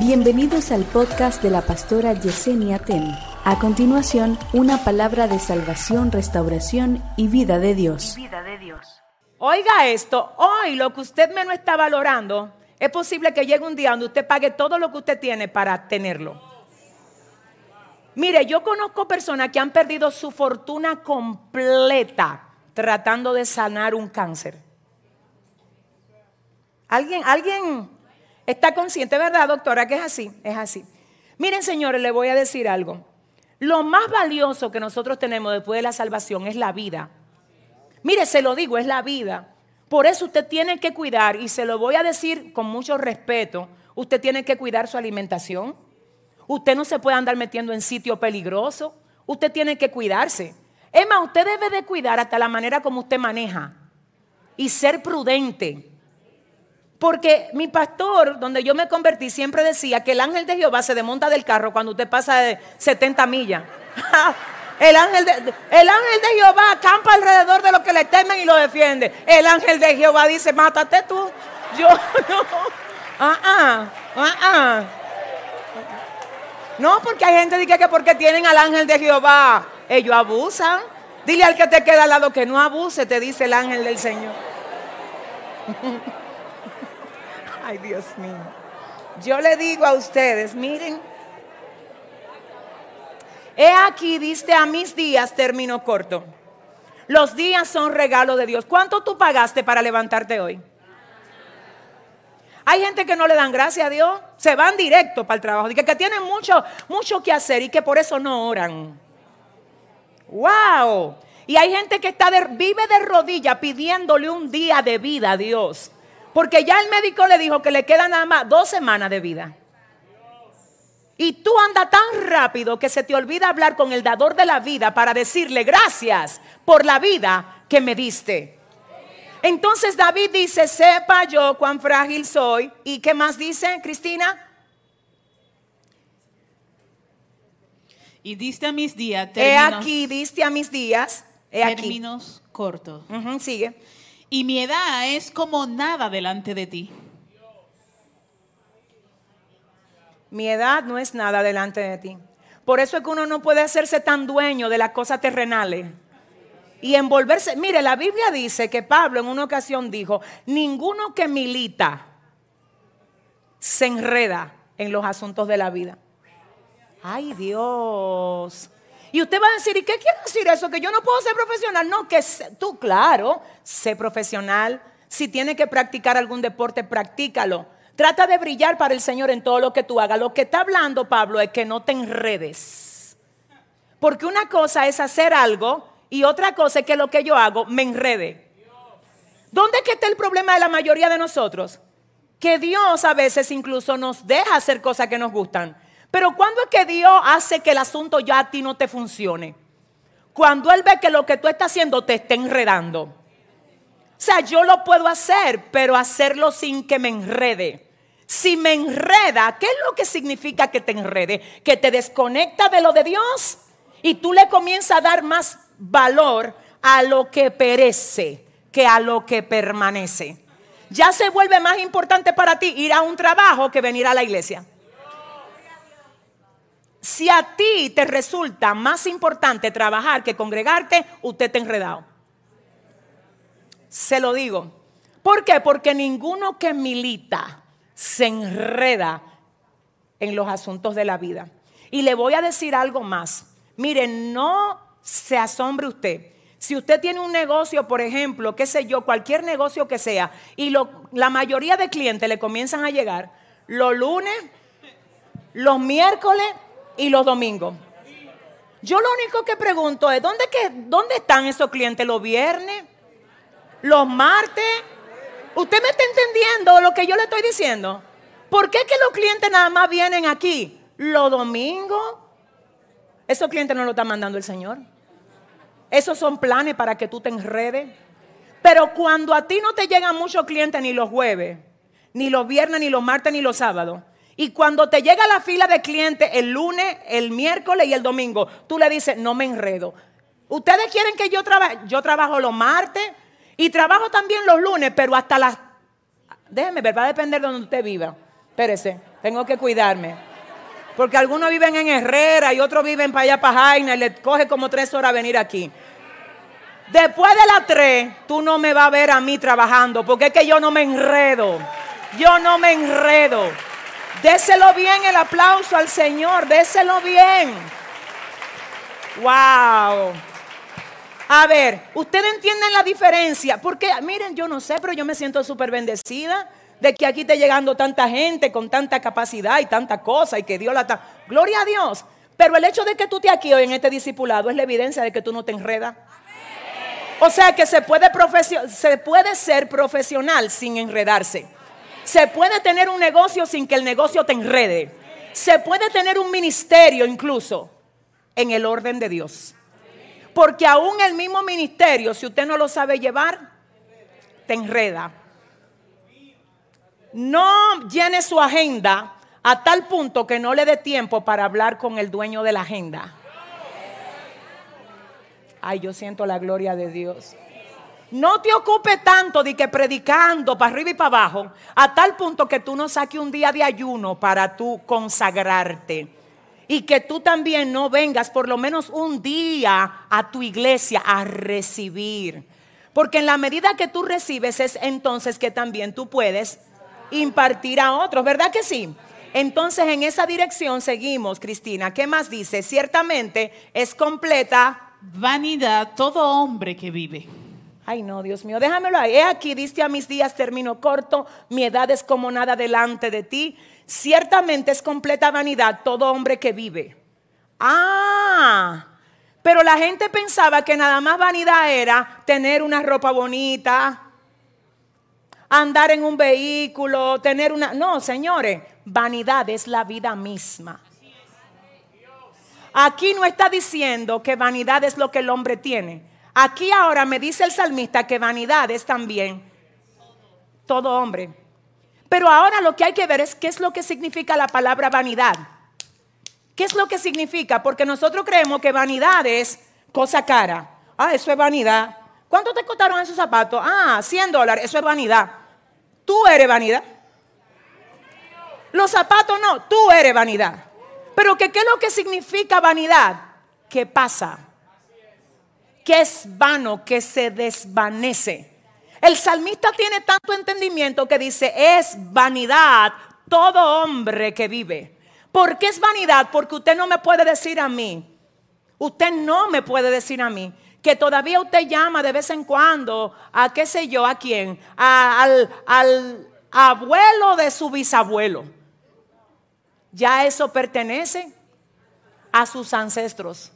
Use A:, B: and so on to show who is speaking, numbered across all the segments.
A: Bienvenidos al podcast de la pastora Yesenia Ten. A continuación, una palabra de salvación, restauración y vida de Dios.
B: vida de Dios.
C: Oiga esto, hoy lo que usted menos está valorando, es posible que llegue un día donde usted pague todo lo que usted tiene para tenerlo. Mire, yo conozco personas que han perdido su fortuna completa tratando de sanar un cáncer. ¿Alguien, alguien está consciente, verdad, doctora, que es así? Es así. Miren, señores, le voy a decir algo. Lo más valioso que nosotros tenemos después de la salvación es la vida. Mire, se lo digo, es la vida. Por eso usted tiene que cuidar, y se lo voy a decir con mucho respeto, usted tiene que cuidar su alimentación. Usted no se puede andar metiendo en sitio peligroso. Usted tiene que cuidarse. Más, usted debe de cuidar hasta la manera como usted maneja y ser prudente. Porque mi pastor, donde yo me convertí, siempre decía que el ángel de Jehová se desmonta del carro cuando usted pasa de 70 millas. El ángel, de, el ángel de Jehová acampa alrededor de los que le temen y lo defiende. El ángel de Jehová dice, mátate tú. Yo no. Ah, ah, ah, ah. No, porque hay gente que, que porque tienen al ángel de Jehová, ellos abusan. Dile al que te queda al lado que no abuse, te dice el ángel del Señor. Ay, Dios mío. Yo le digo a ustedes, miren, he aquí, diste a mis días término corto. Los días son regalo de Dios. ¿Cuánto tú pagaste para levantarte hoy? Hay gente que no le dan gracias a Dios, se van directo para el trabajo, que, que tienen mucho, mucho que hacer y que por eso no oran. ¡Wow! Y hay gente que está vive de rodillas pidiéndole un día de vida a Dios. Porque ya el médico le dijo que le quedan nada más dos semanas de vida. Y tú andas tan rápido que se te olvida hablar con el dador de la vida para decirle gracias por la vida que me diste. Entonces David dice, sepa yo cuán frágil soy. ¿Y qué más dice, Cristina?
D: Y diste a mis días
C: He aquí, diste a mis días. He aquí.
D: términos cortos.
C: Ujú, sigue.
D: Y mi edad es como nada delante de ti.
C: Mi edad no es nada delante de ti. Por eso es que uno no puede hacerse tan dueño de las cosas terrenales. Y envolverse. Mire, la Biblia dice que Pablo en una ocasión dijo, ninguno que milita se enreda en los asuntos de la vida. Ay Dios. Y usted va a decir, ¿y qué quiere decir eso? Que yo no puedo ser profesional. No, que tú, claro, sé profesional. Si tiene que practicar algún deporte, practícalo. Trata de brillar para el Señor en todo lo que tú hagas. Lo que está hablando Pablo es que no te enredes. Porque una cosa es hacer algo y otra cosa es que lo que yo hago me enrede. ¿Dónde está el problema de la mayoría de nosotros? Que Dios a veces incluso nos deja hacer cosas que nos gustan. Pero ¿cuándo es que Dios hace que el asunto ya a ti no te funcione? Cuando Él ve que lo que tú estás haciendo te está enredando. O sea, yo lo puedo hacer, pero hacerlo sin que me enrede. Si me enreda, ¿qué es lo que significa que te enrede? Que te desconecta de lo de Dios y tú le comienzas a dar más valor a lo que perece que a lo que permanece. Ya se vuelve más importante para ti ir a un trabajo que venir a la iglesia. Si a ti te resulta más importante trabajar que congregarte, usted está enredado. Se lo digo. ¿Por qué? Porque ninguno que milita se enreda en los asuntos de la vida. Y le voy a decir algo más. Miren, no se asombre usted. Si usted tiene un negocio, por ejemplo, qué sé yo, cualquier negocio que sea, y la mayoría de clientes le comienzan a llegar los lunes, los miércoles y los domingos. Yo lo único que pregunto es, ¿dónde, ¿dónde están esos clientes los viernes? ¿Los martes? ¿Usted me está entendiendo lo que yo le estoy diciendo? ¿Por qué que los clientes nada más vienen aquí los domingos? Esos clientes no lo está mandando el Señor. Esos son planes para que tú te enredes. Pero cuando a ti no te llegan muchos clientes ni los jueves, ni los viernes, ni los martes, ni los sábados, y cuando te llega la fila de clientes el lunes, el miércoles y el domingo, tú le dices, no me enredo. Ustedes quieren que yo trabaje, yo trabajo los martes y trabajo también los lunes, pero hasta las... Déjeme ver, va a depender de donde usted viva. Espérese. Tengo que cuidarme. Porque algunos viven en Herrera y otros viven para allá, para Jaina, y le coge como tres horas venir aquí. Después de las tres, tú no me vas a ver a mí trabajando, porque es que yo no me enredo. Yo no me enredo. Déselo bien el aplauso al Señor, déselo bien. Wow. A ver, ¿ustedes entienden la diferencia? Porque, miren, yo no sé, pero yo me siento súper bendecida de que aquí esté llegando tanta gente con tanta capacidad y tanta cosa y que Dios la está. Gloria a Dios. Pero el hecho de que tú estés aquí hoy en este discipulado es la evidencia de que tú no te enredas. O sea que se puede, se puede ser profesional sin enredarse. Se puede tener un negocio sin que el negocio te enrede. Se puede tener un ministerio incluso en el orden de Dios. Porque aún el mismo ministerio, si usted no lo sabe llevar, te enreda. No llene su agenda a tal punto que no le dé tiempo para hablar con el dueño de la agenda. Ay, yo siento la gloria de Dios. No te ocupe tanto de que predicando para arriba y para abajo, a tal punto que tú no saques un día de ayuno para tú consagrarte. Y que tú también no vengas por lo menos un día a tu iglesia a recibir. Porque en la medida que tú recibes es entonces que también tú puedes impartir a otros, ¿verdad que sí? Entonces en esa dirección seguimos, Cristina. ¿Qué más dice? Ciertamente es completa
D: vanidad todo hombre que vive.
C: Ay, no, Dios mío, déjamelo ahí. He aquí, diste a mis días término corto, mi edad es como nada delante de ti. Ciertamente es completa vanidad todo hombre que vive. Ah, pero la gente pensaba que nada más vanidad era tener una ropa bonita, andar en un vehículo, tener una... No, señores, vanidad es la vida misma. Aquí no está diciendo que vanidad es lo que el hombre tiene. Aquí ahora me dice el salmista que vanidad es también todo hombre. Pero ahora lo que hay que ver es qué es lo que significa la palabra vanidad. ¿Qué es lo que significa? Porque nosotros creemos que vanidad es cosa cara. Ah, eso es vanidad. ¿Cuánto te costaron esos zapatos? Ah, 100 dólares, eso es vanidad. Tú eres vanidad. Los zapatos no, tú eres vanidad. Pero ¿qué es lo que significa vanidad? ¿Qué pasa? Es vano, que se desvanece. El salmista tiene tanto entendimiento que dice, es vanidad todo hombre que vive. ¿Por qué es vanidad? Porque usted no me puede decir a mí, usted no me puede decir a mí que todavía usted llama de vez en cuando a qué sé yo, a quién, al, al abuelo de su bisabuelo ya eso pertenece a sus ancestros.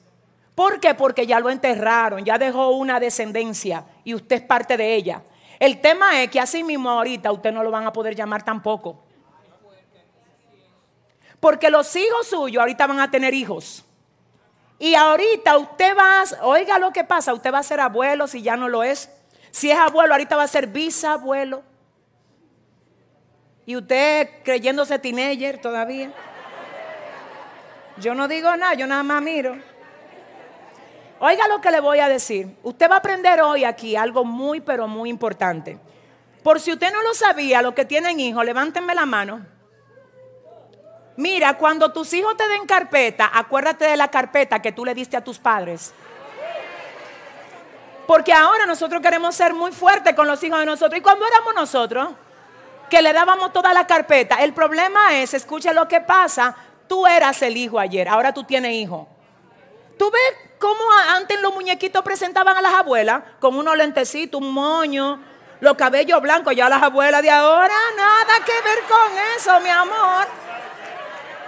C: ¿Por qué? Porque ya lo enterraron, ya dejó una descendencia y usted es parte de ella. El tema es que así mismo ahorita usted no lo van a poder llamar tampoco. Porque los hijos suyos ahorita van a tener hijos. Y ahorita usted va, a, oiga lo que pasa, usted va a ser abuelo si ya no lo es. Si es abuelo, ahorita va a ser bisabuelo. Y usted creyéndose teenager todavía. Yo no digo nada, yo nada más miro. Oiga lo que le voy a decir. Usted va a aprender hoy aquí algo muy, pero muy importante. Por si usted no lo sabía, los que tienen hijos, levántenme la mano. Mira, cuando tus hijos te den carpeta, acuérdate de la carpeta que tú le diste a tus padres. Porque ahora nosotros queremos ser muy fuertes con los hijos de nosotros. ¿Y cuando éramos nosotros? que le dábamos toda la carpeta. El problema es, escucha lo que pasa, tú eras el hijo ayer, ahora tú tienes hijo. ¿Tú ves cómo antes los muñequitos presentaban a las abuelas con unos lentecitos, un moño, los cabellos blancos? Ya las abuelas de ahora, nada que ver con eso, mi amor.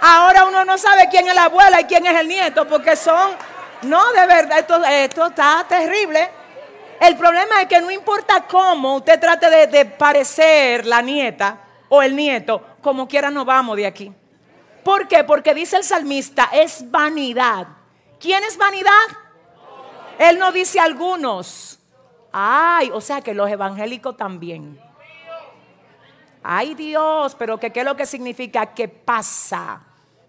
C: Ahora uno no sabe quién es la abuela y quién es el nieto, porque son, no, de verdad, esto, esto está terrible. El problema es que no importa cómo usted trate de, parecer la nieta o el nieto, como quiera no vamos de aquí. ¿Por qué? Porque dice el salmista, es vanidad. ¿Quién es vanidad? Él no dice algunos. Ay, o sea que los evangélicos también. Ay Dios, pero ¿qué es lo que significa? Que pasa,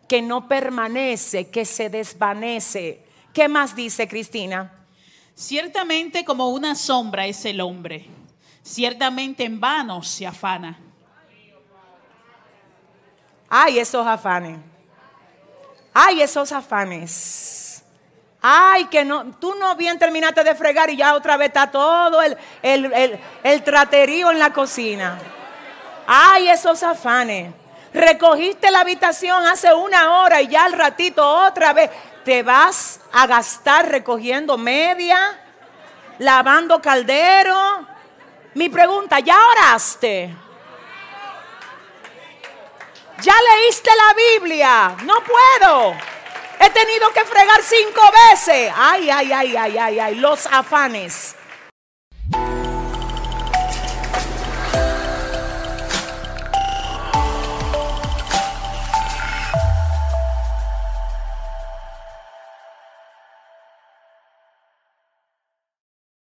C: que no permanece, que se desvanece. ¿Qué más dice Cristina?
D: Ciertamente como una sombra es el hombre, ciertamente en vano se afana.
C: Ay, esos afanes. Ay, esos afanes. Ay, que no, tú no bien terminaste de fregar y ya otra vez está todo el, el, el, el traterío en la cocina. Ay, esos afanes. Recogiste la habitación hace una hora y ya al ratito otra vez te vas a gastar recogiendo media, lavando caldero. Mi pregunta, ¿ya oraste? ¿Ya leíste la Biblia? No puedo. He tenido que fregar cinco veces. Ay, ay, ay, ay, ay, ay. Los afanes.